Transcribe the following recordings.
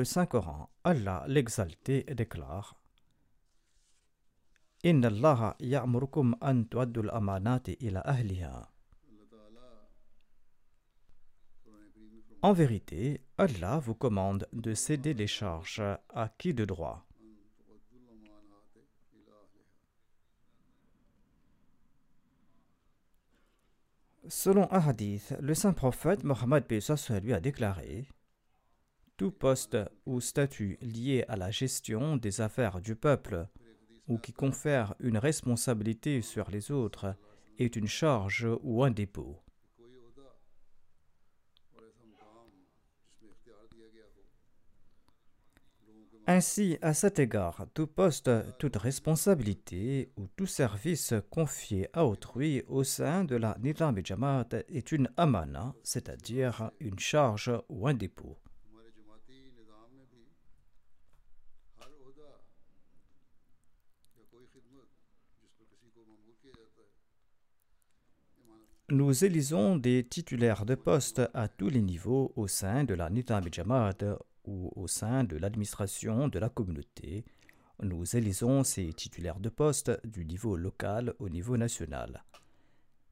le Saint-Coran, Allah l'exalté déclare Inna Allah ya'murukum an tu'addu al-amanati ila ahliha. En vérité, Allah vous commande de céder les charges à qui de droit? Selon un hadith, le saint prophète Mohammed lui a déclaré Tout poste ou statut lié à la gestion des affaires du peuple ou qui confère une responsabilité sur les autres est une charge ou un dépôt. Ainsi, à cet égard, tout poste, toute responsabilité ou tout service confié à autrui au sein de la Nidam Jamaat est une amana, c'est-à-dire une charge ou un dépôt. Nous élisons des titulaires de poste à tous les niveaux au sein de la Nidam et Jamaat ou au sein de l'administration de la communauté. Nous élisons ces titulaires de poste du niveau local au niveau national.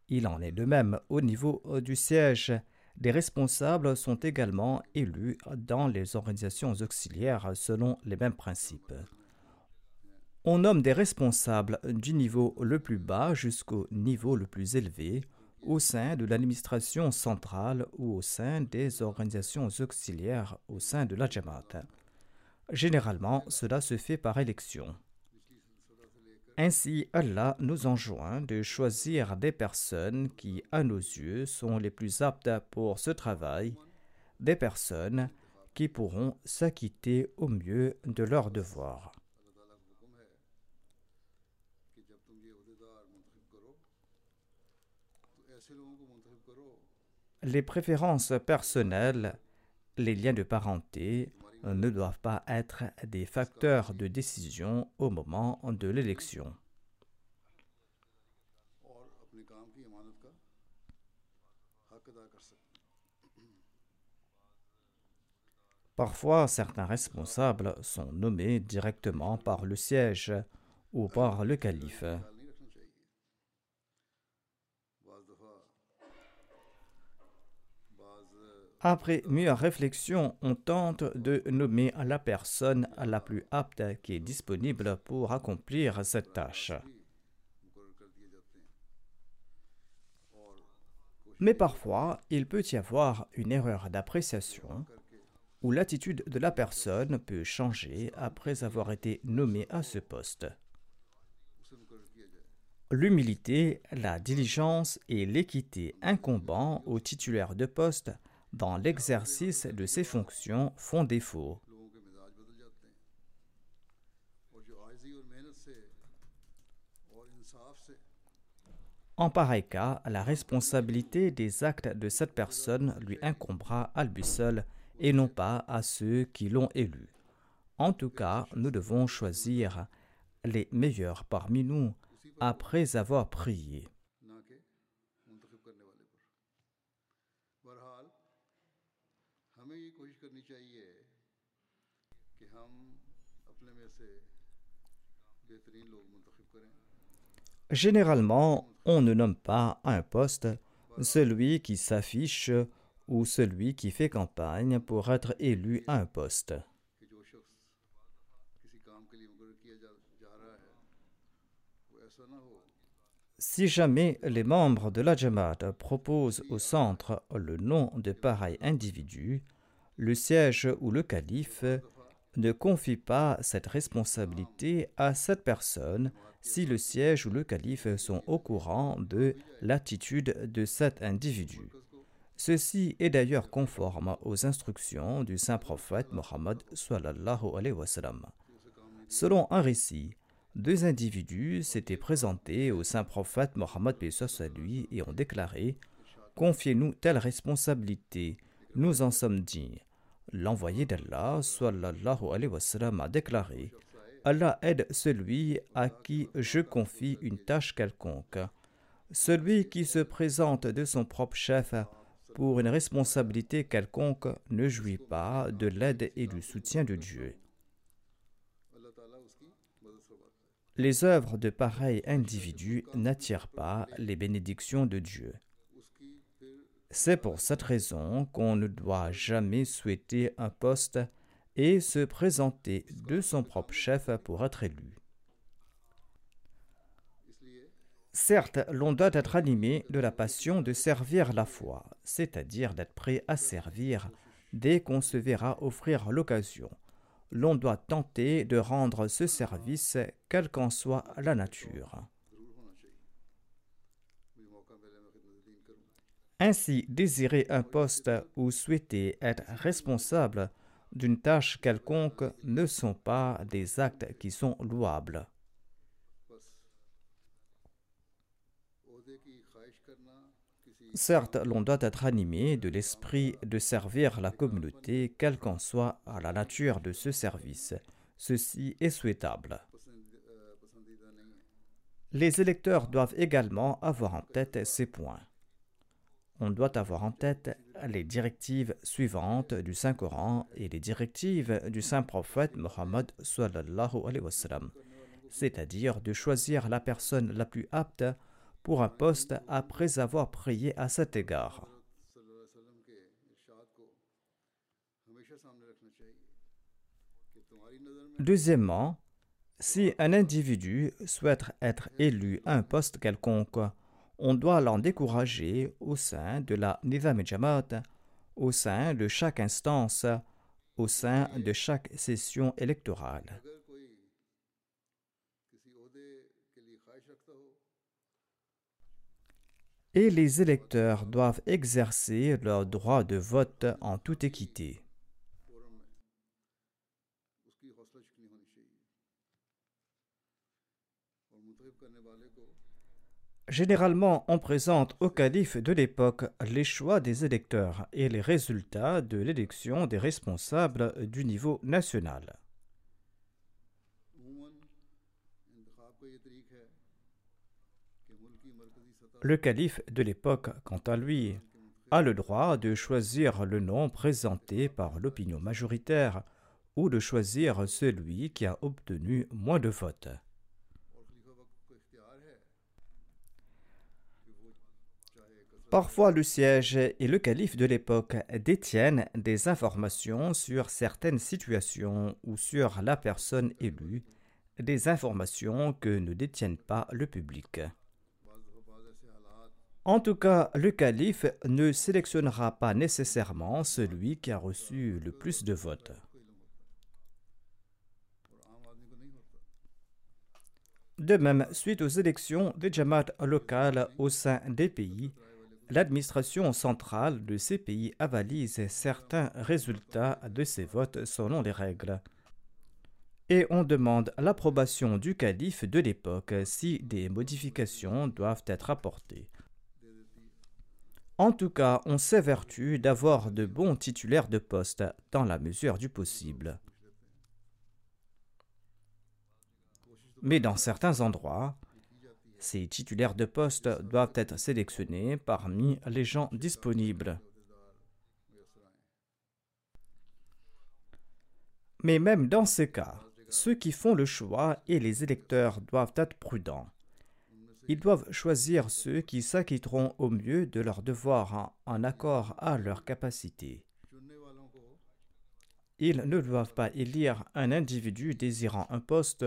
Il en est de même au niveau du siège. Des responsables sont également élus dans les organisations auxiliaires selon les mêmes principes. On nomme des responsables du niveau le plus bas jusqu'au niveau le plus élevé au sein de l'administration centrale ou au sein des organisations auxiliaires au sein de la Jamaat. Généralement, cela se fait par élection. Ainsi, Allah nous enjoint de choisir des personnes qui, à nos yeux, sont les plus aptes pour ce travail, des personnes qui pourront s'acquitter au mieux de leurs devoirs. Les préférences personnelles, les liens de parenté ne doivent pas être des facteurs de décision au moment de l'élection. Parfois, certains responsables sont nommés directement par le siège ou par le calife. Après mûre réflexion, on tente de nommer la personne la plus apte qui est disponible pour accomplir cette tâche. Mais parfois, il peut y avoir une erreur d'appréciation où l'attitude de la personne peut changer après avoir été nommée à ce poste. L'humilité, la diligence et l'équité incombant aux titulaires de poste dans l'exercice de ses fonctions font défaut. En pareil cas, la responsabilité des actes de cette personne lui incombera à lui seul et non pas à ceux qui l'ont élu. En tout cas, nous devons choisir les meilleurs parmi nous après avoir prié. Généralement, on ne nomme pas à un poste celui qui s'affiche ou celui qui fait campagne pour être élu à un poste. Si jamais les membres de la Jamaat proposent au centre le nom de pareil individu, le siège ou le calife ne confie pas cette responsabilité à cette personne si le siège ou le calife sont au courant de l'attitude de cet individu. Ceci est d'ailleurs conforme aux instructions du saint prophète Mohammed. Selon un récit, deux individus s'étaient présentés au saint prophète Mohammed lui et ont déclaré Confiez-nous telle responsabilité, nous en sommes dignes. L'envoyé d'Allah, sallallahu alayhi wa sallam, a déclaré Allah aide celui à qui je confie une tâche quelconque. Celui qui se présente de son propre chef pour une responsabilité quelconque ne jouit pas de l'aide et du soutien de Dieu. Les œuvres de pareils individus n'attirent pas les bénédictions de Dieu. C'est pour cette raison qu'on ne doit jamais souhaiter un poste et se présenter de son propre chef pour être élu. Certes, l'on doit être animé de la passion de servir la foi, c'est-à-dire d'être prêt à servir dès qu'on se verra offrir l'occasion. L'on doit tenter de rendre ce service, quelle qu'en soit la nature. Ainsi, désirer un poste ou souhaiter être responsable d'une tâche quelconque ne sont pas des actes qui sont louables. Certes, l'on doit être animé de l'esprit de servir la communauté, quelle qu'en soit la nature de ce service. Ceci est souhaitable. Les électeurs doivent également avoir en tête ces points on doit avoir en tête les directives suivantes du Saint-Coran et les directives du Saint-Prophète Mohammed c'est-à-dire de choisir la personne la plus apte pour un poste après avoir prié à cet égard. Deuxièmement, si un individu souhaite être élu à un poste quelconque, on doit l'en décourager au sein de la Nizam au sein de chaque instance, au sein de chaque session électorale. Et les électeurs doivent exercer leur droit de vote en toute équité. Généralement, on présente au calife de l'époque les choix des électeurs et les résultats de l'élection des responsables du niveau national. Le calife de l'époque, quant à lui, a le droit de choisir le nom présenté par l'opinion majoritaire ou de choisir celui qui a obtenu moins de votes. Parfois, le siège et le calife de l'époque détiennent des informations sur certaines situations ou sur la personne élue, des informations que ne détiennent pas le public. En tout cas, le calife ne sélectionnera pas nécessairement celui qui a reçu le plus de votes. De même, suite aux élections des jamaats locales au sein des pays, l'administration centrale de ces pays avalise certains résultats de ces votes selon les règles. Et on demande l'approbation du calife de l'époque si des modifications doivent être apportées. En tout cas, on s'évertue d'avoir de bons titulaires de poste dans la mesure du possible. Mais dans certains endroits, ces titulaires de poste doivent être sélectionnés parmi les gens disponibles. Mais même dans ces cas, ceux qui font le choix et les électeurs doivent être prudents. Ils doivent choisir ceux qui s'acquitteront au mieux de leurs devoirs en accord à leur capacité. Ils ne doivent pas élire un individu désirant un poste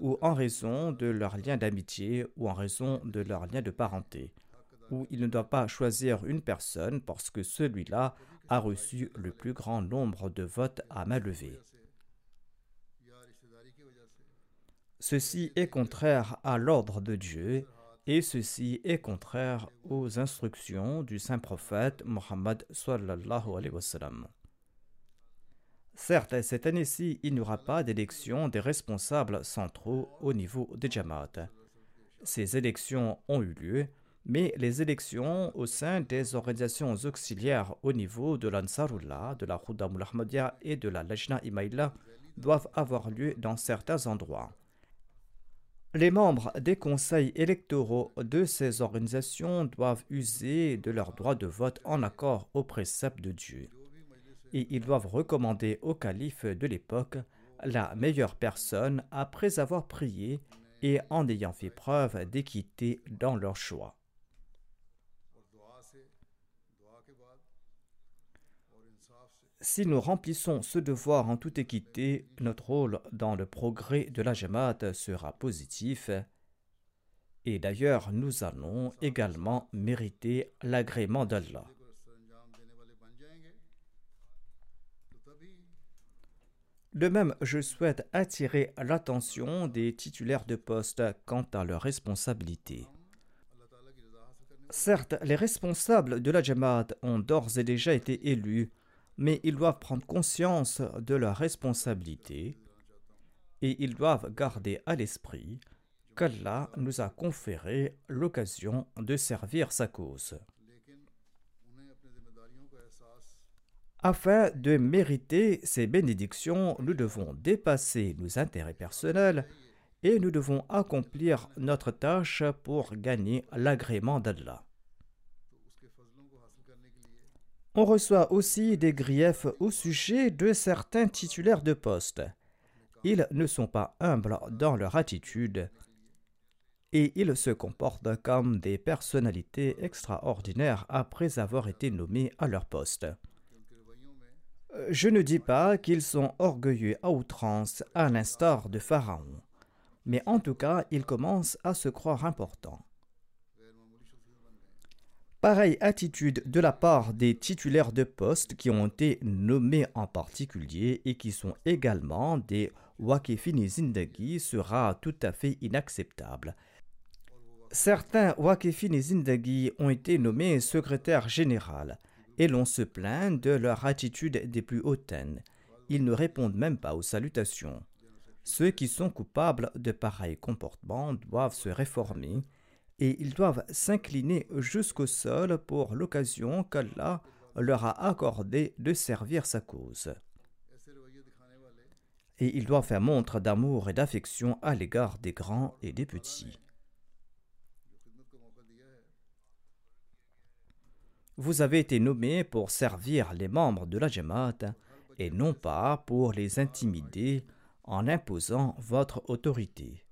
ou en raison de leur lien d'amitié ou en raison de leur lien de parenté. Ou ils ne doivent pas choisir une personne parce que celui-là a reçu le plus grand nombre de votes à main levée. Ceci est contraire à l'ordre de Dieu et ceci est contraire aux instructions du saint prophète Mohammed sallallahu alayhi wa. Certes, cette année-ci, il n'y aura pas d'élection des responsables centraux au niveau des Jamaat. Ces élections ont eu lieu, mais les élections au sein des organisations auxiliaires au niveau de l'Ansarullah, de la Khudam Ahmadiyya et de la Lajna Imaïla doivent avoir lieu dans certains endroits. Les membres des conseils électoraux de ces organisations doivent user de leur droit de vote en accord aux préceptes de Dieu. Et ils doivent recommander au calife de l'époque la meilleure personne après avoir prié et en ayant fait preuve d'équité dans leur choix. Si nous remplissons ce devoir en toute équité, notre rôle dans le progrès de la Jamaat sera positif. Et d'ailleurs, nous allons également mériter l'agrément d'Allah. De même, je souhaite attirer l'attention des titulaires de poste quant à leurs responsabilités. Certes, les responsables de la Jamaat ont d'ores et déjà été élus mais ils doivent prendre conscience de leurs responsabilités et ils doivent garder à l'esprit qu'Allah nous a conféré l'occasion de servir sa cause. Afin de mériter ces bénédictions, nous devons dépasser nos intérêts personnels et nous devons accomplir notre tâche pour gagner l'agrément d'Allah. On reçoit aussi des griefs au sujet de certains titulaires de poste. Ils ne sont pas humbles dans leur attitude et ils se comportent comme des personnalités extraordinaires après avoir été nommés à leur poste. Je ne dis pas qu'ils sont orgueilleux à outrance à l'instar de Pharaon, mais en tout cas ils commencent à se croire importants. Pareille attitude de la part des titulaires de poste qui ont été nommés en particulier et qui sont également des Wakifini Zindagi sera tout à fait inacceptable. Certains Wakifini Zindagi ont été nommés secrétaires général et l'on se plaint de leur attitude des plus hautaines. Ils ne répondent même pas aux salutations. Ceux qui sont coupables de pareils comportements doivent se réformer et ils doivent s'incliner jusqu'au sol pour l'occasion qu'Allah leur a accordé de servir sa cause. Et ils doivent faire montre d'amour et d'affection à l'égard des grands et des petits. Vous avez été nommé pour servir les membres de la Jamaat et non pas pour les intimider en imposant votre autorité.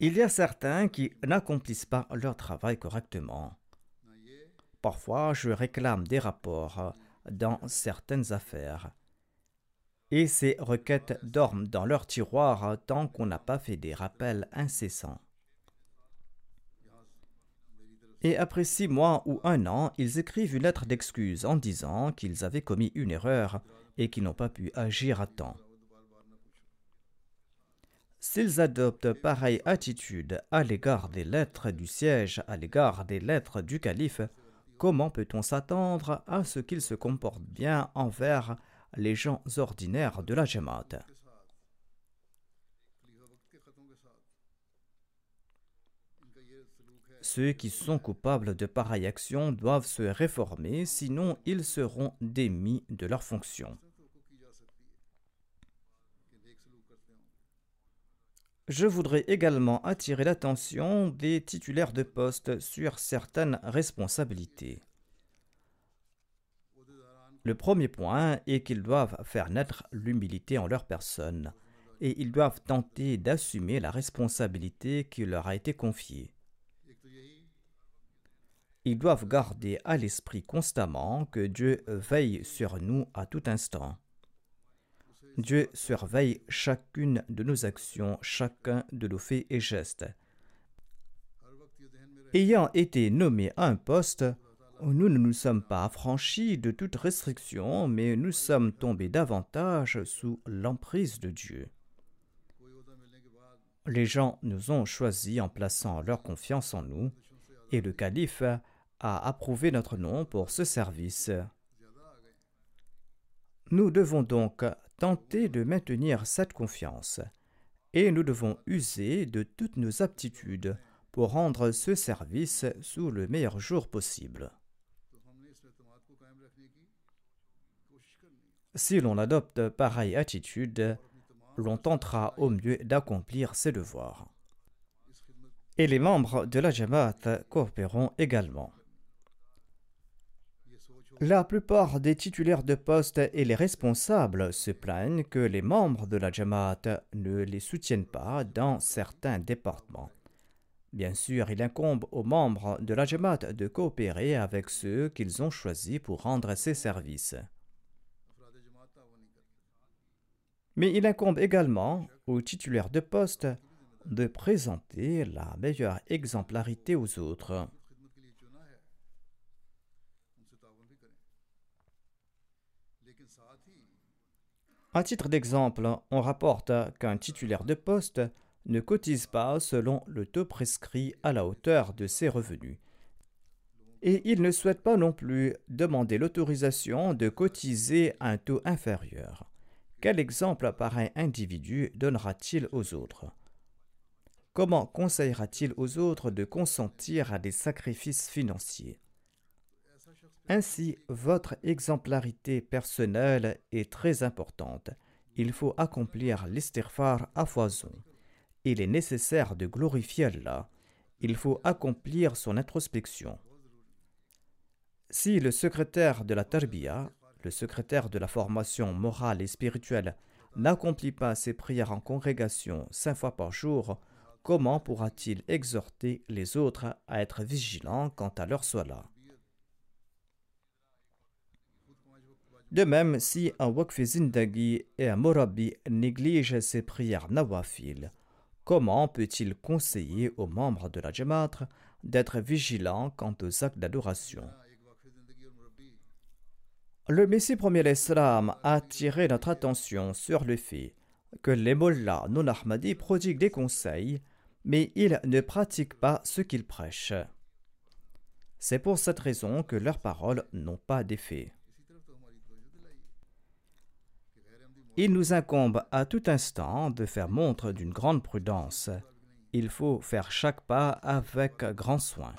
Il y a certains qui n'accomplissent pas leur travail correctement. Parfois, je réclame des rapports dans certaines affaires. Et ces requêtes dorment dans leur tiroir tant qu'on n'a pas fait des rappels incessants. Et après six mois ou un an, ils écrivent une lettre d'excuse en disant qu'ils avaient commis une erreur et qu'ils n'ont pas pu agir à temps. S'ils adoptent pareille attitude à l'égard des lettres du siège, à l'égard des lettres du calife, comment peut-on s'attendre à ce qu'ils se comportent bien envers les gens ordinaires de la Jamaat? Ceux qui sont coupables de pareille action doivent se réformer, sinon ils seront démis de leurs fonctions. Je voudrais également attirer l'attention des titulaires de poste sur certaines responsabilités. Le premier point est qu'ils doivent faire naître l'humilité en leur personne et ils doivent tenter d'assumer la responsabilité qui leur a été confiée. Ils doivent garder à l'esprit constamment que Dieu veille sur nous à tout instant. Dieu surveille chacune de nos actions, chacun de nos faits et gestes. Ayant été nommé à un poste, nous ne nous sommes pas affranchis de toute restriction, mais nous sommes tombés davantage sous l'emprise de Dieu. Les gens nous ont choisis en plaçant leur confiance en nous, et le calife a approuvé notre nom pour ce service. Nous devons donc tenter de maintenir cette confiance, et nous devons user de toutes nos aptitudes pour rendre ce service sous le meilleur jour possible. Si l'on adopte pareille attitude, l'on tentera au mieux d'accomplir ses devoirs. Et les membres de la Jamaat coopéreront également. La plupart des titulaires de poste et les responsables se plaignent que les membres de la Jamaat ne les soutiennent pas dans certains départements. Bien sûr, il incombe aux membres de la Jamaat de coopérer avec ceux qu'ils ont choisis pour rendre ces services. Mais il incombe également aux titulaires de poste de présenter la meilleure exemplarité aux autres. À titre d'exemple, on rapporte qu'un titulaire de poste ne cotise pas selon le taux prescrit à la hauteur de ses revenus. Et il ne souhaite pas non plus demander l'autorisation de cotiser un taux inférieur. Quel exemple pareil individu donnera-t-il aux autres? Comment conseillera-t-il aux autres de consentir à des sacrifices financiers? Ainsi, votre exemplarité personnelle est très importante. Il faut accomplir l'estirfar à foison. Il est nécessaire de glorifier Allah. Il faut accomplir son introspection. Si le secrétaire de la Tarbiya le secrétaire de la formation morale et spirituelle n'accomplit pas ses prières en congrégation cinq fois par jour, comment pourra-t-il exhorter les autres à être vigilants quant à leur sola De même, si un Wakfi Zindagi et un Morabi négligent ses prières nawafil, comment peut-il conseiller aux membres de la Jamaat d'être vigilants quant aux actes d'adoration? Le Messie premier l'Islam a attiré notre attention sur le fait que les mollahs non ahmadis prodiguent des conseils, mais ils ne pratiquent pas ce qu'ils prêchent. C'est pour cette raison que leurs paroles n'ont pas d'effet. Il nous incombe à tout instant de faire montre d'une grande prudence. Il faut faire chaque pas avec grand soin.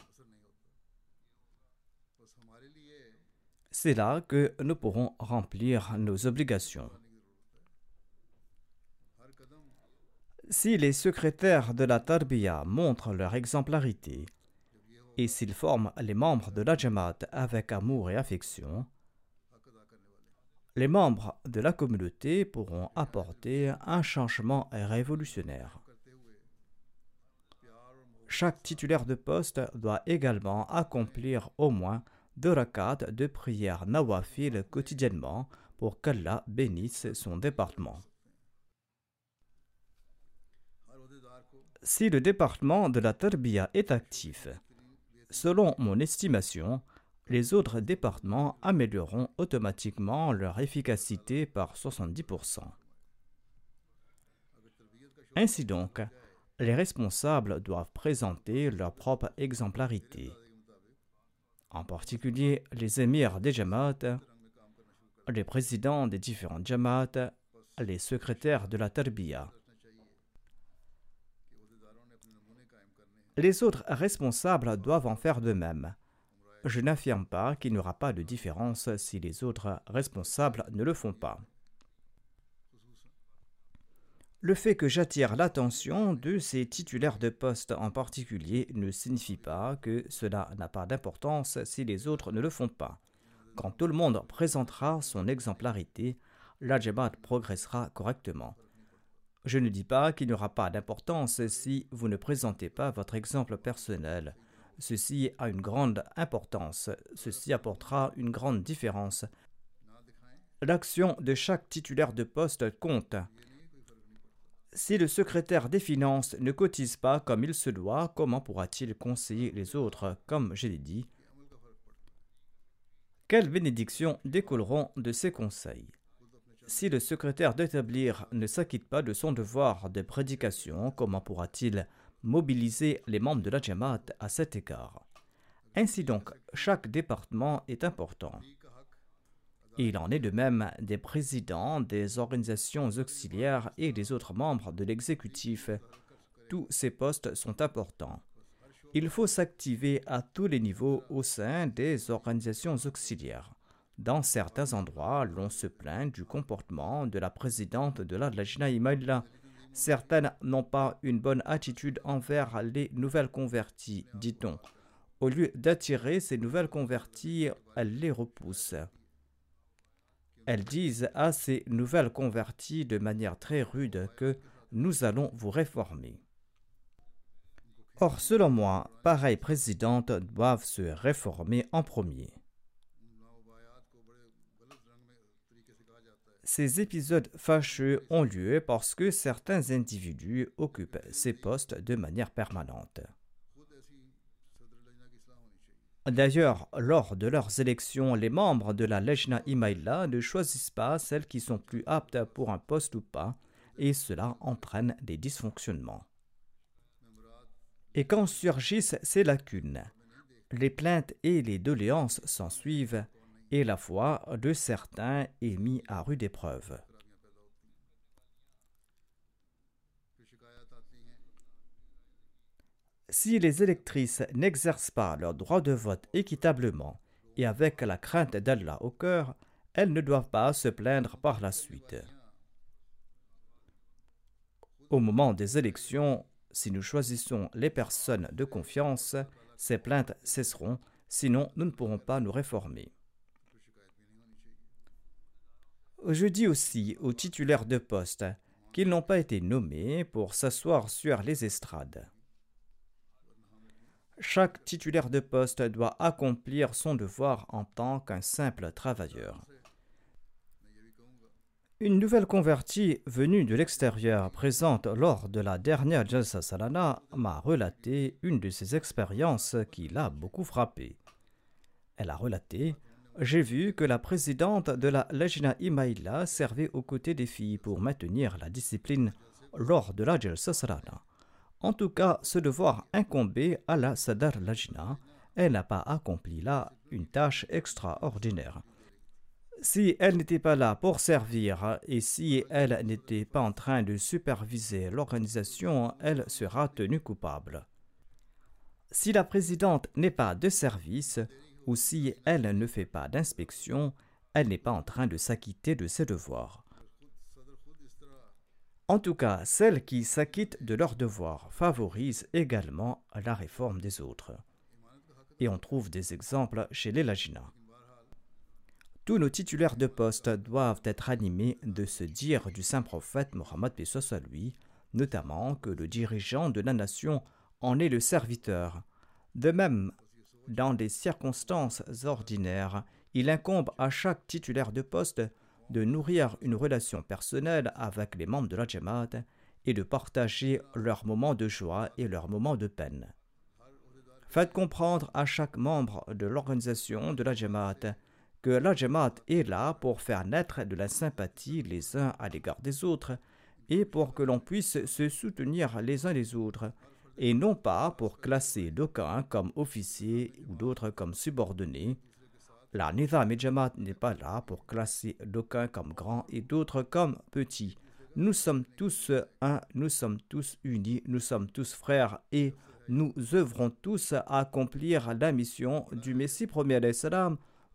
C'est là que nous pourrons remplir nos obligations. Si les secrétaires de la Tarbiya montrent leur exemplarité et s'ils forment les membres de la Jamaat avec amour et affection, les membres de la communauté pourront apporter un changement révolutionnaire. Chaque titulaire de poste doit également accomplir au moins deux rakats de prière nawafil quotidiennement pour qu'Allah bénisse son département. Si le département de la Tarbiya est actif, selon mon estimation, les autres départements amélioreront automatiquement leur efficacité par 70%. Ainsi donc, les responsables doivent présenter leur propre exemplarité en particulier les émirs des Jamaat, les présidents des différentes Jamaat, les secrétaires de la Tarbiya. Les autres responsables doivent en faire de même. Je n'affirme pas qu'il n'y aura pas de différence si les autres responsables ne le font pas. Le fait que j'attire l'attention de ces titulaires de poste en particulier ne signifie pas que cela n'a pas d'importance si les autres ne le font pas. Quand tout le monde présentera son exemplarité, la Jamaat progressera correctement. Je ne dis pas qu'il n'y aura pas d'importance si vous ne présentez pas votre exemple personnel. Ceci a une grande importance, ceci apportera une grande différence. L'action de chaque titulaire de poste compte. Si le secrétaire des finances ne cotise pas comme il se doit, comment pourra-t-il conseiller les autres Comme je l'ai dit, quelles bénédictions découleront de ces conseils? Si le secrétaire d'établir ne s'acquitte pas de son devoir de prédication, comment pourra-t-il mobiliser les membres de la Jamaat à cet égard Ainsi donc, chaque département est important. Il en est de même des présidents des organisations auxiliaires et des autres membres de l'exécutif. Tous ces postes sont importants. Il faut s'activer à tous les niveaux au sein des organisations auxiliaires. Dans certains endroits, l'on se plaint du comportement de la présidente de la Lajna Imaïla. Certaines n'ont pas une bonne attitude envers les nouvelles converties, dit-on. Au lieu d'attirer ces nouvelles converties, elle les repousse. Elles disent à ces nouvelles converties de manière très rude que nous allons vous réformer. Or, selon moi, pareilles présidentes doivent se réformer en premier. Ces épisodes fâcheux ont lieu parce que certains individus occupent ces postes de manière permanente. D'ailleurs, lors de leurs élections, les membres de la Lejna Imaïla ne choisissent pas celles qui sont plus aptes pour un poste ou pas, et cela entraîne des dysfonctionnements. Et quand surgissent ces lacunes, les plaintes et les doléances s'ensuivent, et la foi de certains est mise à rude épreuve. Si les électrices n'exercent pas leur droit de vote équitablement et avec la crainte d'Allah au cœur, elles ne doivent pas se plaindre par la suite. Au moment des élections, si nous choisissons les personnes de confiance, ces plaintes cesseront, sinon nous ne pourrons pas nous réformer. Je dis aussi aux titulaires de poste qu'ils n'ont pas été nommés pour s'asseoir sur les estrades. Chaque titulaire de poste doit accomplir son devoir en tant qu'un simple travailleur. Une nouvelle convertie venue de l'extérieur présente lors de la dernière Jalsa Salana m'a relaté une de ses expériences qui l'a beaucoup frappé. Elle a relaté J'ai vu que la présidente de la Lejna Imaïla servait aux côtés des filles pour maintenir la discipline lors de la Jalsa Salana. En tout cas, ce devoir incombait à la Sadar Lajna. Elle n'a pas accompli là une tâche extraordinaire. Si elle n'était pas là pour servir et si elle n'était pas en train de superviser l'organisation, elle sera tenue coupable. Si la présidente n'est pas de service ou si elle ne fait pas d'inspection, elle n'est pas en train de s'acquitter de ses devoirs. En tout cas, celles qui s'acquittent de leurs devoirs favorisent également la réforme des autres. Et on trouve des exemples chez les Lajina. Tous nos titulaires de poste doivent être animés de se dire du saint prophète Mohammed à lui, notamment que le dirigeant de la nation en est le serviteur. De même, dans des circonstances ordinaires, il incombe à chaque titulaire de poste de nourrir une relation personnelle avec les membres de la Jamaat et de partager leurs moments de joie et leurs moments de peine. Faites comprendre à chaque membre de l'organisation de la Jamaat que la Jamaat est là pour faire naître de la sympathie les uns à l'égard des autres et pour que l'on puisse se soutenir les uns les autres, et non pas pour classer d'aucuns comme officiers ou d'autres comme subordonnés, la Nizam et n'est pas là pour classer d'aucuns comme grands et d'autres comme petits. Nous sommes tous un, nous sommes tous unis, nous sommes tous frères et nous œuvrons tous à accomplir la mission du Messie premier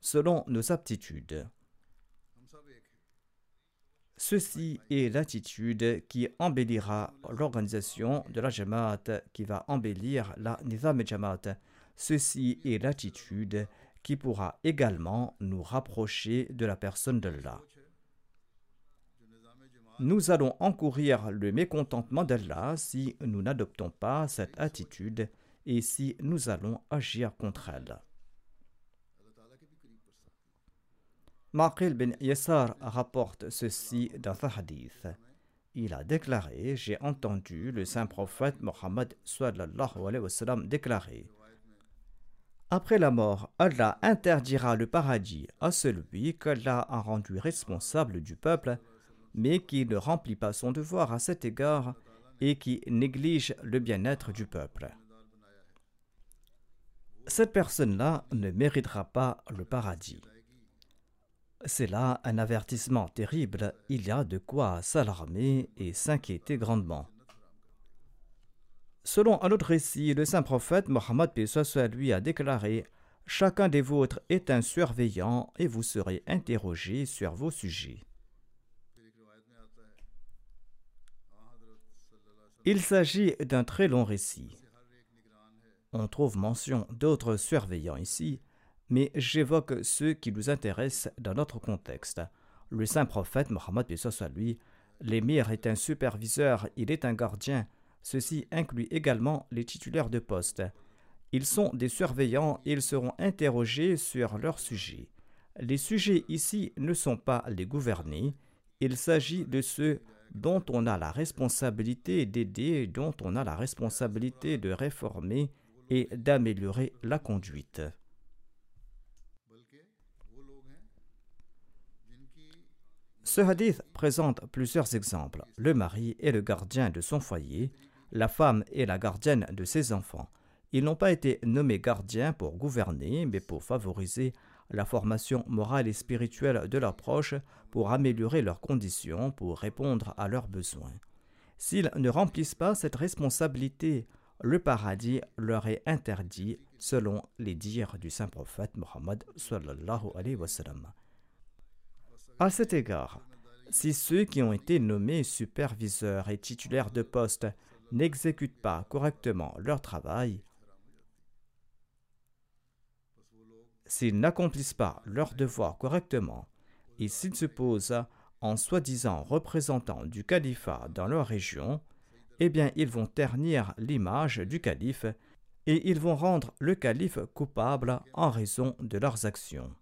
selon nos aptitudes. Ceci est l'attitude qui embellira l'organisation de la Jamaat, qui va embellir la Nizam Jamaat. Ceci est l'attitude qui pourra également nous rapprocher de la personne d'Allah. Nous allons encourir le mécontentement d'Allah si nous n'adoptons pas cette attitude et si nous allons agir contre elle. Maqil bin Yassar rapporte ceci dans sa hadith. Il a déclaré J'ai entendu le saint prophète Mohammed déclarer Après la mort, Allah interdira le paradis à celui qu'Allah a rendu responsable du peuple, mais qui ne remplit pas son devoir à cet égard et qui néglige le bien-être du peuple. Cette personne-là ne méritera pas le paradis. C'est là un avertissement terrible, il y a de quoi s'alarmer et s'inquiéter grandement. Selon un autre récit, le saint prophète Mohammed lui a déclaré Chacun des vôtres est un surveillant et vous serez interrogé sur vos sujets. Il s'agit d'un très long récit. On trouve mention d'autres surveillants ici, mais j'évoque ceux qui nous intéressent dans notre contexte. Le saint prophète Mohammed lui, l'émir est un superviseur, il est un gardien. Ceci inclut également les titulaires de poste. Ils sont des surveillants et ils seront interrogés sur leur sujet. Les sujets ici ne sont pas les gouvernés, il s'agit de ceux dont on a la responsabilité d'aider, dont on a la responsabilité de réformer et d'améliorer la conduite. Ce hadith présente plusieurs exemples. Le mari est le gardien de son foyer, la femme est la gardienne de ses enfants. Ils n'ont pas été nommés gardiens pour gouverner, mais pour favoriser la formation morale et spirituelle de leurs proches, pour améliorer leurs conditions, pour répondre à leurs besoins. S'ils ne remplissent pas cette responsabilité, le paradis leur est interdit selon les dires du saint prophète Mohammed. À cet égard, si ceux qui ont été nommés superviseurs et titulaires de poste n'exécutent pas correctement leur travail, s'ils n'accomplissent pas leur devoir correctement et s'ils se posent en soi-disant représentants du califat dans leur région, eh bien ils vont ternir l'image du calife et ils vont rendre le calife coupable en raison de leurs actions.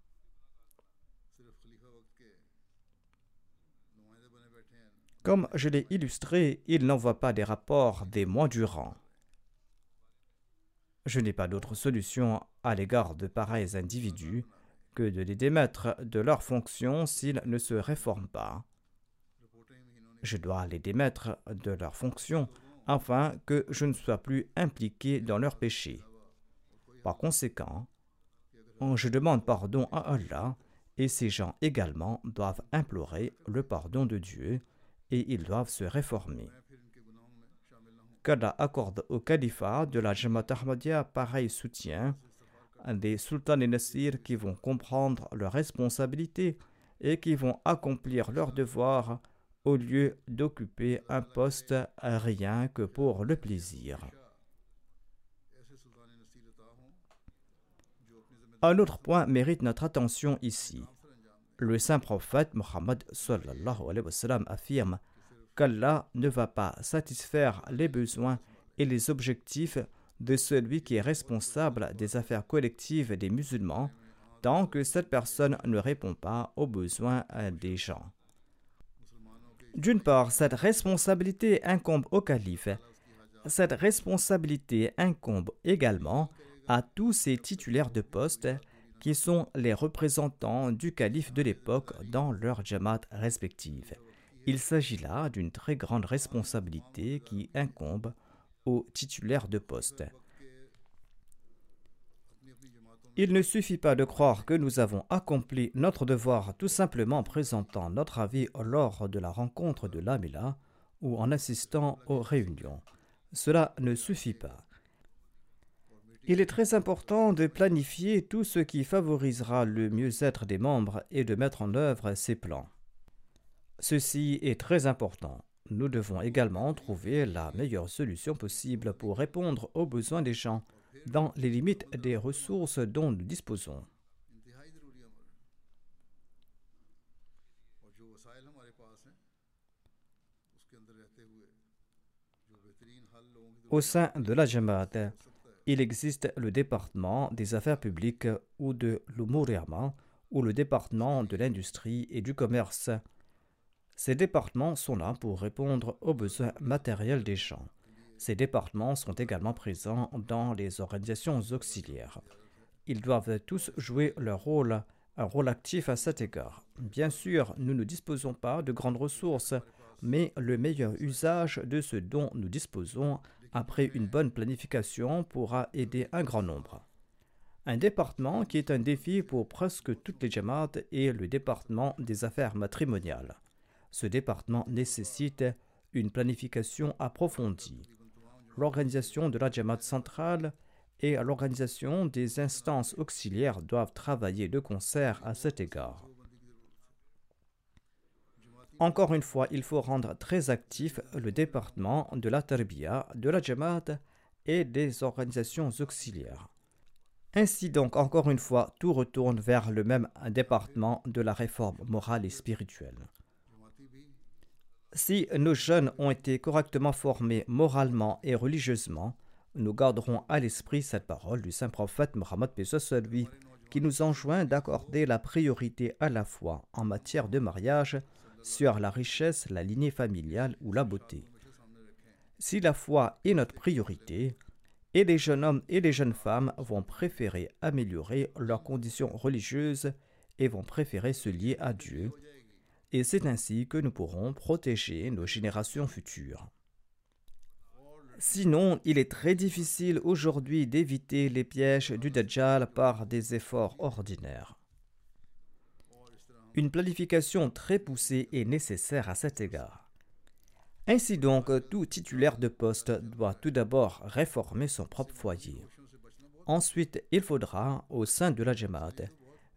Comme je l'ai illustré, il n'envoie pas des rapports des mois durant. Je n'ai pas d'autre solution à l'égard de pareils individus que de les démettre de leurs fonctions s'ils ne se réforment pas. Je dois les démettre de leurs fonctions afin que je ne sois plus impliqué dans leurs péchés. Par conséquent, je demande pardon à Allah et ces gens également doivent implorer le pardon de Dieu et ils doivent se réformer. Qu'Allah accorde au califat de la Jamaat Ahmadiyya pareil soutien, des sultans et nasirs qui vont comprendre leurs responsabilités et qui vont accomplir leurs devoirs au lieu d'occuper un poste rien que pour le plaisir. Un autre point mérite notre attention ici. Le saint prophète Mohammed affirme qu'Allah ne va pas satisfaire les besoins et les objectifs de celui qui est responsable des affaires collectives des musulmans tant que cette personne ne répond pas aux besoins des gens. D'une part, cette responsabilité incombe au calife. Cette responsabilité incombe également à tous ces titulaires de poste qui sont les représentants du calife de l'époque dans leurs jamaat respectives. Il s'agit là d'une très grande responsabilité qui incombe aux titulaires de poste. Il ne suffit pas de croire que nous avons accompli notre devoir tout simplement en présentant notre avis lors de la rencontre de l'Amila ou en assistant aux réunions. Cela ne suffit pas. Il est très important de planifier tout ce qui favorisera le mieux-être des membres et de mettre en œuvre ces plans. Ceci est très important. Nous devons également trouver la meilleure solution possible pour répondre aux besoins des gens dans les limites des ressources dont nous disposons. Au sein de la Jamaat, il existe le département des affaires publiques ou de l'Umuriama ou le département de l'industrie et du commerce. Ces départements sont là pour répondre aux besoins matériels des gens. Ces départements sont également présents dans les organisations auxiliaires. Ils doivent tous jouer leur rôle, un rôle actif à cet égard. Bien sûr, nous ne disposons pas de grandes ressources, mais le meilleur usage de ce dont nous disposons après une bonne planification pourra aider un grand nombre. Un département qui est un défi pour presque toutes les Jamaat est le département des affaires matrimoniales. Ce département nécessite une planification approfondie. L'organisation de la Jamaat centrale et l'organisation des instances auxiliaires doivent travailler de concert à cet égard. Encore une fois, il faut rendre très actif le département de la Tarbiya, de la Jamaat et des organisations auxiliaires. Ainsi donc, encore une fois, tout retourne vers le même département de la réforme morale et spirituelle. Si nos jeunes ont été correctement formés moralement et religieusement, nous garderons à l'esprit cette parole du saint prophète Mohammed lui qui nous enjoint d'accorder la priorité à la fois en matière de mariage sur la richesse, la lignée familiale ou la beauté. Si la foi est notre priorité, et les jeunes hommes et les jeunes femmes vont préférer améliorer leurs conditions religieuses et vont préférer se lier à Dieu, et c'est ainsi que nous pourrons protéger nos générations futures. Sinon, il est très difficile aujourd'hui d'éviter les pièges du Dajjal par des efforts ordinaires. Une planification très poussée est nécessaire à cet égard. Ainsi donc, tout titulaire de poste doit tout d'abord réformer son propre foyer. Ensuite, il faudra, au sein de la Jamaat,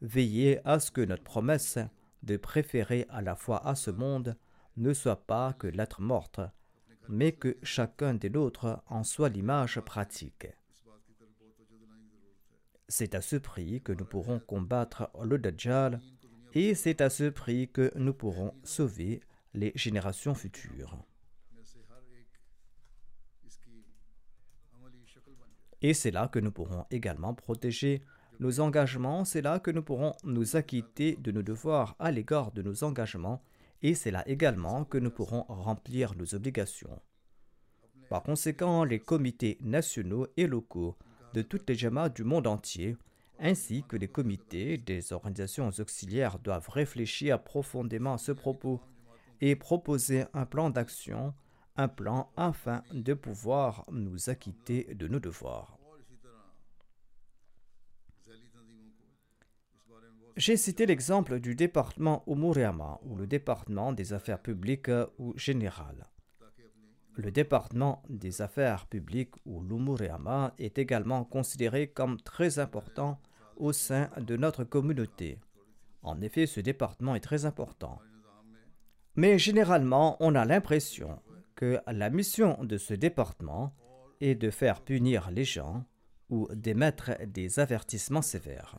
veiller à ce que notre promesse de préférer à la fois à ce monde ne soit pas que l'être morte, mais que chacun des nôtres en soit l'image pratique. C'est à ce prix que nous pourrons combattre le Dajjal et c'est à ce prix que nous pourrons sauver les générations futures. Et c'est là que nous pourrons également protéger nos engagements, c'est là que nous pourrons nous acquitter de nos devoirs à l'égard de nos engagements, et c'est là également que nous pourrons remplir nos obligations. Par conséquent, les comités nationaux et locaux de toutes les jamas du monde entier, ainsi que les comités des organisations auxiliaires doivent réfléchir profondément à ce propos et proposer un plan d'action, un plan afin de pouvoir nous acquitter de nos devoirs. J'ai cité l'exemple du département Umuriama ou le département des affaires publiques ou générales. Le département des affaires publiques ou l'Umuriama est également considéré comme très important au sein de notre communauté. En effet, ce département est très important. Mais généralement, on a l'impression que la mission de ce département est de faire punir les gens ou d'émettre des avertissements sévères.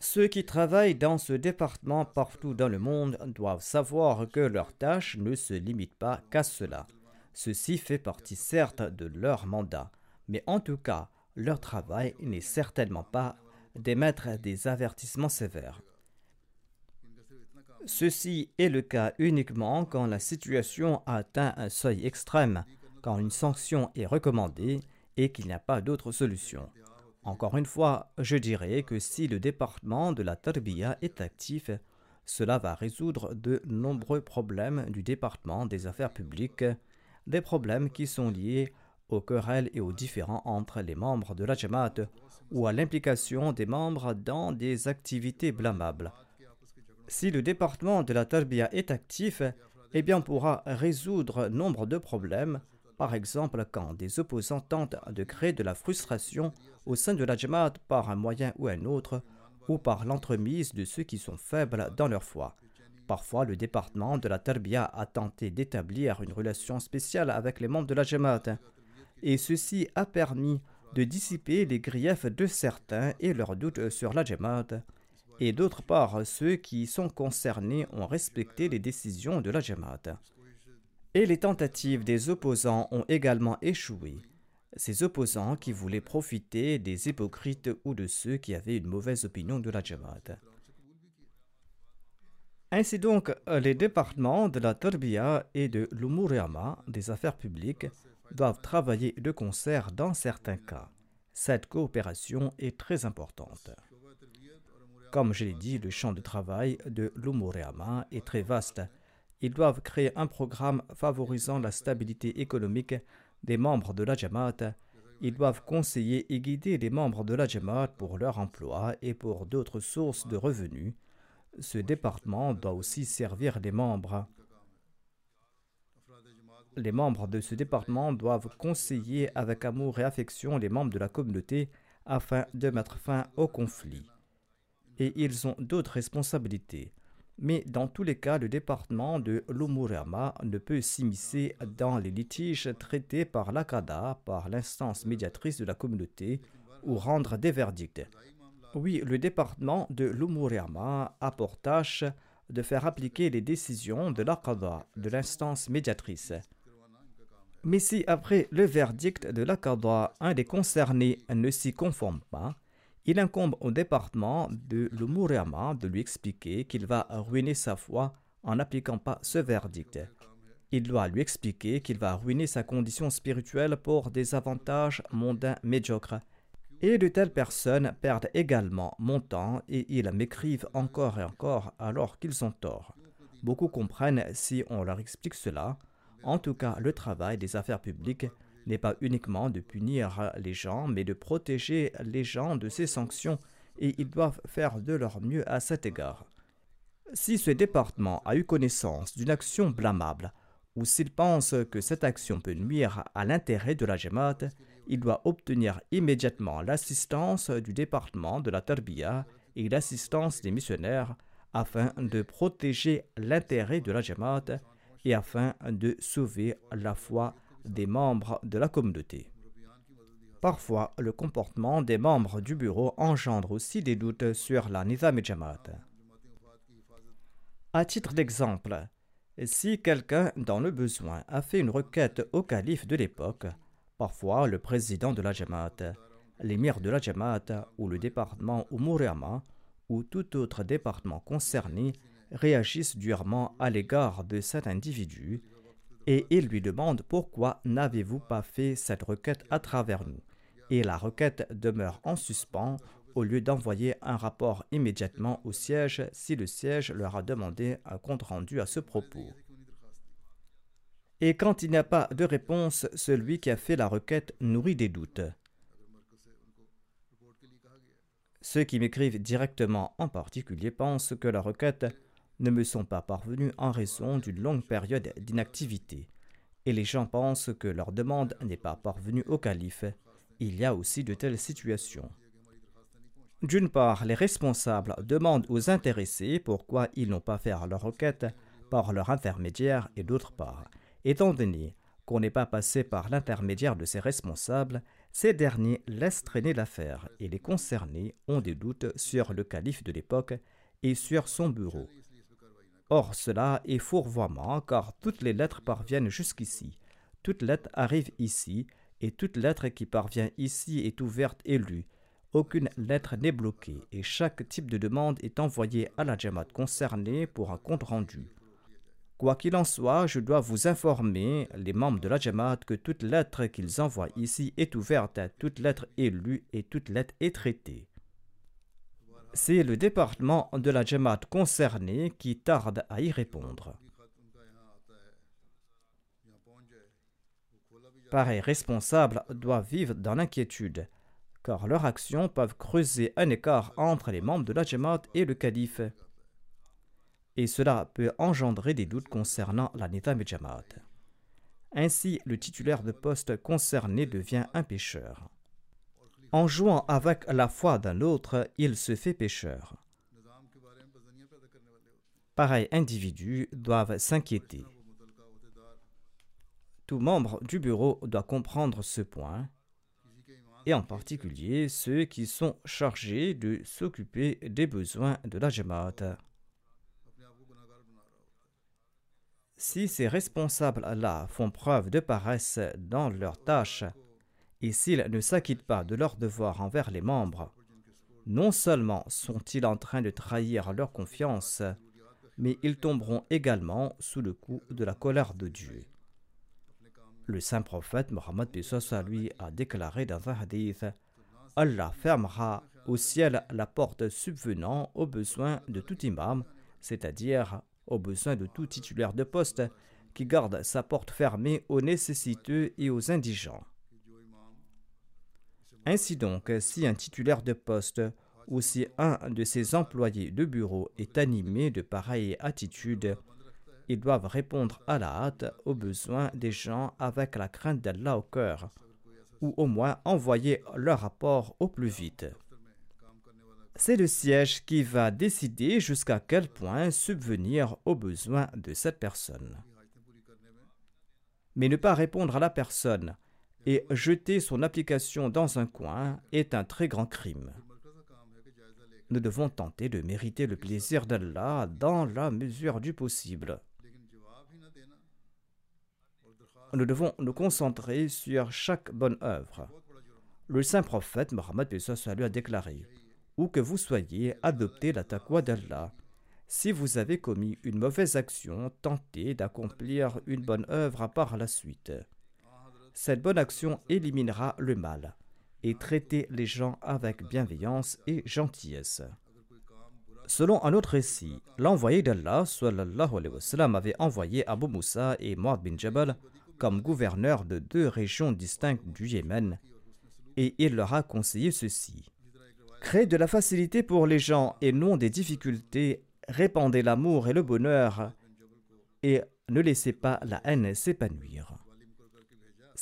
Ceux qui travaillent dans ce département partout dans le monde doivent savoir que leur tâche ne se limite pas qu'à cela. Ceci fait partie certes de leur mandat, mais en tout cas, leur travail n'est certainement pas d'émettre des avertissements sévères. Ceci est le cas uniquement quand la situation atteint un seuil extrême, quand une sanction est recommandée et qu'il n'y a pas d'autre solution. Encore une fois, je dirais que si le département de la Tarbiya est actif, cela va résoudre de nombreux problèmes du département des affaires publiques, des problèmes qui sont liés aux querelles et aux différends entre les membres de la Jamaat ou à l'implication des membres dans des activités blâmables. Si le département de la Tarbiya est actif, eh bien on pourra résoudre nombre de problèmes par exemple, quand des opposants tentent de créer de la frustration au sein de la Jamaat par un moyen ou un autre, ou par l'entremise de ceux qui sont faibles dans leur foi. Parfois, le département de la Tarbia a tenté d'établir une relation spéciale avec les membres de la Jamaat, et ceci a permis de dissiper les griefs de certains et leurs doutes sur la Jamaat, et d'autre part, ceux qui sont concernés ont respecté les décisions de la Jamaat. Et les tentatives des opposants ont également échoué. Ces opposants qui voulaient profiter des hypocrites ou de ceux qui avaient une mauvaise opinion de la Jamaat. Ainsi donc, les départements de la Tarbiya et de l'Umuriyama, des affaires publiques, doivent travailler de concert dans certains cas. Cette coopération est très importante. Comme je l'ai dit, le champ de travail de l'Umuriyama est très vaste. Ils doivent créer un programme favorisant la stabilité économique des membres de la Jamaat. Ils doivent conseiller et guider les membres de la Jamaat pour leur emploi et pour d'autres sources de revenus ce département doit aussi servir les membres. Les membres de ce département doivent conseiller avec amour et affection les membres de la communauté afin de mettre fin au conflit. Et ils ont d'autres responsabilités. Mais dans tous les cas, le département de l'Umurama ne peut s'immiscer dans les litiges traités par l'ACADA, par l'instance médiatrice de la communauté, ou rendre des verdicts. Oui, le département de l'Umuriama a pour tâche de faire appliquer les décisions de l'Aqada, de l'instance médiatrice. Mais si après le verdict de l'Aqada, un des concernés ne s'y conforme pas, il incombe au département de l'Umuriama de lui expliquer qu'il va ruiner sa foi en n'appliquant pas ce verdict. Il doit lui expliquer qu'il va ruiner sa condition spirituelle pour des avantages mondains médiocres et de telles personnes perdent également mon temps et ils m'écrivent encore et encore alors qu'ils ont tort. Beaucoup comprennent si on leur explique cela. En tout cas, le travail des affaires publiques n'est pas uniquement de punir les gens, mais de protéger les gens de ces sanctions et ils doivent faire de leur mieux à cet égard. Si ce département a eu connaissance d'une action blâmable, ou s'il pense que cette action peut nuire à l'intérêt de la Jamaat, il doit obtenir immédiatement l'assistance du département de la Tarbiya et l'assistance des missionnaires afin de protéger l'intérêt de la Jamaat et afin de sauver la foi des membres de la communauté. Parfois, le comportement des membres du bureau engendre aussi des doutes sur la Nizam et. À titre d'exemple, si quelqu'un dans le besoin a fait une requête au calife de l'époque, Parfois, le président de la Jamaat, l'émir de la Jamaat ou le département Umuriyama ou tout autre département concerné réagissent durement à l'égard de cet individu et ils lui demandent pourquoi n'avez-vous pas fait cette requête à travers nous et la requête demeure en suspens au lieu d'envoyer un rapport immédiatement au siège si le siège leur a demandé un compte-rendu à ce propos. Et quand il n'y a pas de réponse, celui qui a fait la requête nourrit des doutes. Ceux qui m'écrivent directement en particulier pensent que la requête ne me sont pas parvenus en raison d'une longue période d'inactivité. Et les gens pensent que leur demande n'est pas parvenue au calife. Il y a aussi de telles situations. D'une part, les responsables demandent aux intéressés pourquoi ils n'ont pas fait leur requête par leur intermédiaire et d'autre part, Étant donné qu'on n'est pas passé par l'intermédiaire de ces responsables, ces derniers laissent traîner l'affaire et les concernés ont des doutes sur le calife de l'époque et sur son bureau. Or, cela est fourvoiement car toutes les lettres parviennent jusqu'ici. Toute lettre arrive ici et toute lettre qui parvient ici est ouverte et lue. Aucune lettre n'est bloquée et chaque type de demande est envoyé à la Jamaat concernée pour un compte rendu. Quoi qu'il en soit, je dois vous informer, les membres de la Jamaat, que toute lettre qu'ils envoient ici est ouverte, toute lettre est lue et toute lettre est traitée. C'est le département de la Jamaat concerné qui tarde à y répondre. Pareils responsables doivent vivre dans l'inquiétude, car leurs actions peuvent creuser un écart entre les membres de la Jamaat et le calife et cela peut engendrer des doutes concernant la Nita Jamaat. Ainsi, le titulaire de poste concerné devient un pécheur. En jouant avec la foi d'un autre, il se fait pécheur. Pareils individus doivent s'inquiéter. Tout membre du bureau doit comprendre ce point, et en particulier ceux qui sont chargés de s'occuper des besoins de la Jamaat. Si ces responsables-là font preuve de paresse dans leurs tâches, et s'ils ne s'acquittent pas de leurs devoirs envers les membres, non seulement sont-ils en train de trahir leur confiance, mais ils tomberont également sous le coup de la colère de Dieu. Le saint prophète Mohammed lui a déclaré dans un hadith Allah fermera au ciel la porte subvenant aux besoins de tout imam, c'est-à-dire aux besoins de tout titulaire de poste qui garde sa porte fermée aux nécessiteux et aux indigents. Ainsi donc, si un titulaire de poste ou si un de ses employés de bureau est animé de pareilles attitudes, ils doivent répondre à la hâte aux besoins des gens avec la crainte d'Allah au cœur, ou au moins envoyer leur rapport au plus vite. C'est le siège qui va décider jusqu'à quel point subvenir aux besoins de cette personne. Mais ne pas répondre à la personne et jeter son application dans un coin est un très grand crime. Nous devons tenter de mériter le plaisir d'Allah dans la mesure du possible. Nous devons nous concentrer sur chaque bonne œuvre. Le saint prophète Mohammed a déclaré Où que vous soyez, adoptez la taqwa d'Allah. Si vous avez commis une mauvaise action, tentez d'accomplir une bonne œuvre par la suite. Cette bonne action éliminera le mal et traitez les gens avec bienveillance et gentillesse. Selon un autre récit, l'envoyé d'Allah avait envoyé Abu Moussa et Muad bin Jabal comme gouverneurs de deux régions distinctes du Yémen, et il leur a conseillé ceci. Créez de la facilité pour les gens et non des difficultés, répandez l'amour et le bonheur, et ne laissez pas la haine s'épanouir.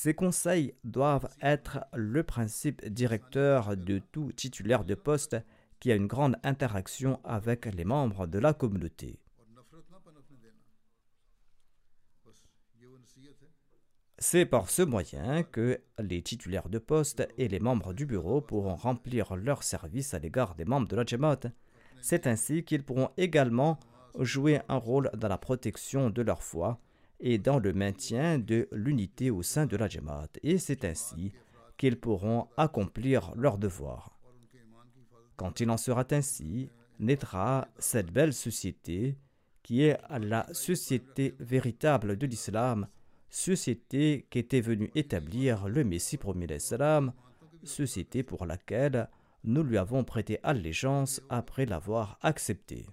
Ces conseils doivent être le principe directeur de tout titulaire de poste qui a une grande interaction avec les membres de la communauté. C'est par ce moyen que les titulaires de poste et les membres du bureau pourront remplir leur service à l'égard des membres de la Jamaat. C'est ainsi qu'ils pourront également jouer un rôle dans la protection de leur foi et dans le maintien de l'unité au sein de la Jamaat. Et c'est ainsi qu'ils pourront accomplir leurs devoirs. Quand il en sera ainsi, naîtra cette belle société qui est la société véritable de l'islam, société qu'était venu établir le Messie premier l'islam, société pour laquelle nous lui avons prêté allégeance après l'avoir acceptée.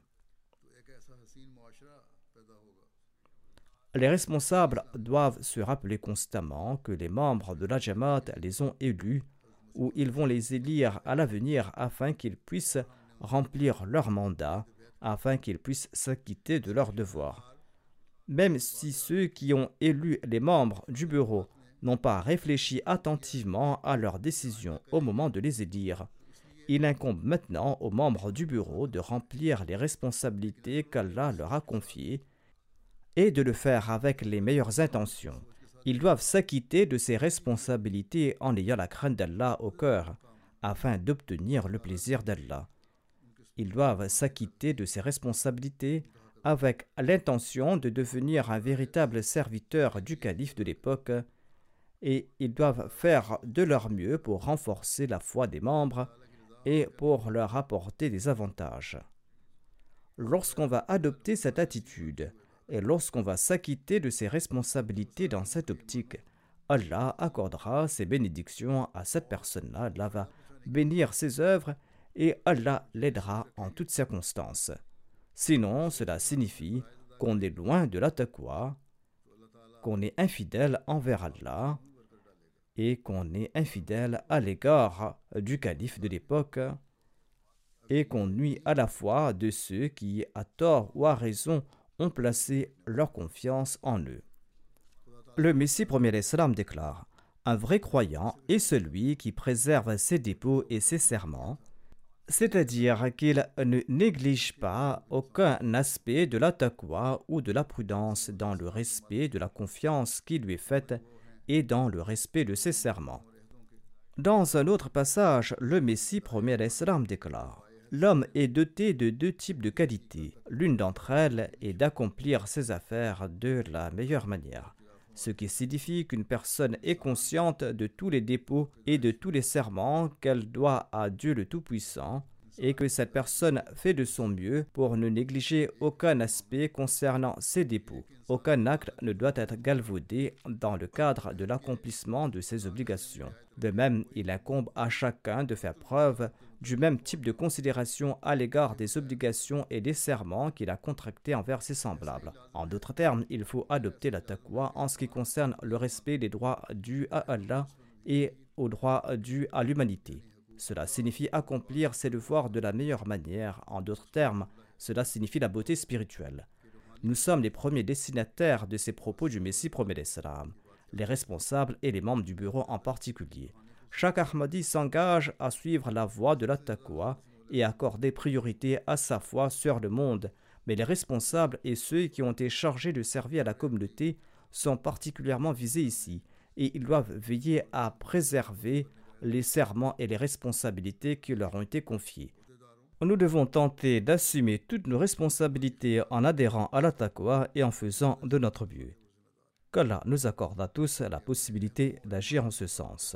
Les responsables doivent se rappeler constamment que les membres de la Jamaat les ont élus ou ils vont les élire à l'avenir afin qu'ils puissent remplir leur mandat, afin qu'ils puissent s'acquitter de leurs devoirs. Même si ceux qui ont élu les membres du bureau n'ont pas réfléchi attentivement à leurs décisions au moment de les élire, il incombe maintenant aux membres du bureau de remplir les responsabilités qu'Allah leur a confiées et de le faire avec les meilleures intentions. Ils doivent s'acquitter de ces responsabilités en ayant la crainte d'Allah au cœur, afin d'obtenir le plaisir d'Allah. Ils doivent s'acquitter de ces responsabilités avec l'intention de devenir un véritable serviteur du calife de l'époque, et ils doivent faire de leur mieux pour renforcer la foi des membres et pour leur apporter des avantages. Lorsqu'on va adopter cette attitude, et lorsqu'on va s'acquitter de ses responsabilités dans cette optique, Allah accordera ses bénédictions à cette personne-là. Allah va bénir ses œuvres et Allah l'aidera en toutes circonstances. Sinon, cela signifie qu'on est loin de la qu'on est infidèle envers Allah et qu'on est infidèle à l'égard du calife de l'époque et qu'on nuit à la fois de ceux qui, à tort ou à raison, ont placé leur confiance en eux. Le Messie premier l'Islam déclare Un vrai croyant est celui qui préserve ses dépôts et ses serments, c'est-à-dire qu'il ne néglige pas aucun aspect de la ou de la prudence dans le respect de la confiance qui lui est faite et dans le respect de ses serments. Dans un autre passage, le Messie premier l'Islam déclare L'homme est doté de deux types de qualités. L'une d'entre elles est d'accomplir ses affaires de la meilleure manière ce qui signifie qu'une personne est consciente de tous les dépôts et de tous les serments qu'elle doit à Dieu le Tout-Puissant, et que cette personne fait de son mieux pour ne négliger aucun aspect concernant ses dépôts. Aucun acte ne doit être galvaudé dans le cadre de l'accomplissement de ses obligations. De même, il incombe à chacun de faire preuve du même type de considération à l'égard des obligations et des serments qu'il a contractés envers ses semblables. En d'autres termes, il faut adopter la taqwa en ce qui concerne le respect des droits dus à Allah et aux droits dus à l'humanité. Cela signifie accomplir ses devoirs de la meilleure manière. En d'autres termes, cela signifie la beauté spirituelle. Nous sommes les premiers destinataires de ces propos du Messie promet les responsables et les membres du bureau en particulier. Chaque Ahmadi s'engage à suivre la voie de la taqwa et accorder priorité à sa foi sur le monde, mais les responsables et ceux qui ont été chargés de servir à la communauté sont particulièrement visés ici, et ils doivent veiller à préserver les serments et les responsabilités qui leur ont été confiés. Nous devons tenter d'assumer toutes nos responsabilités en adhérant à la taqwa et en faisant de notre mieux. Qu'Allah nous accorde à tous la possibilité d'agir en ce sens.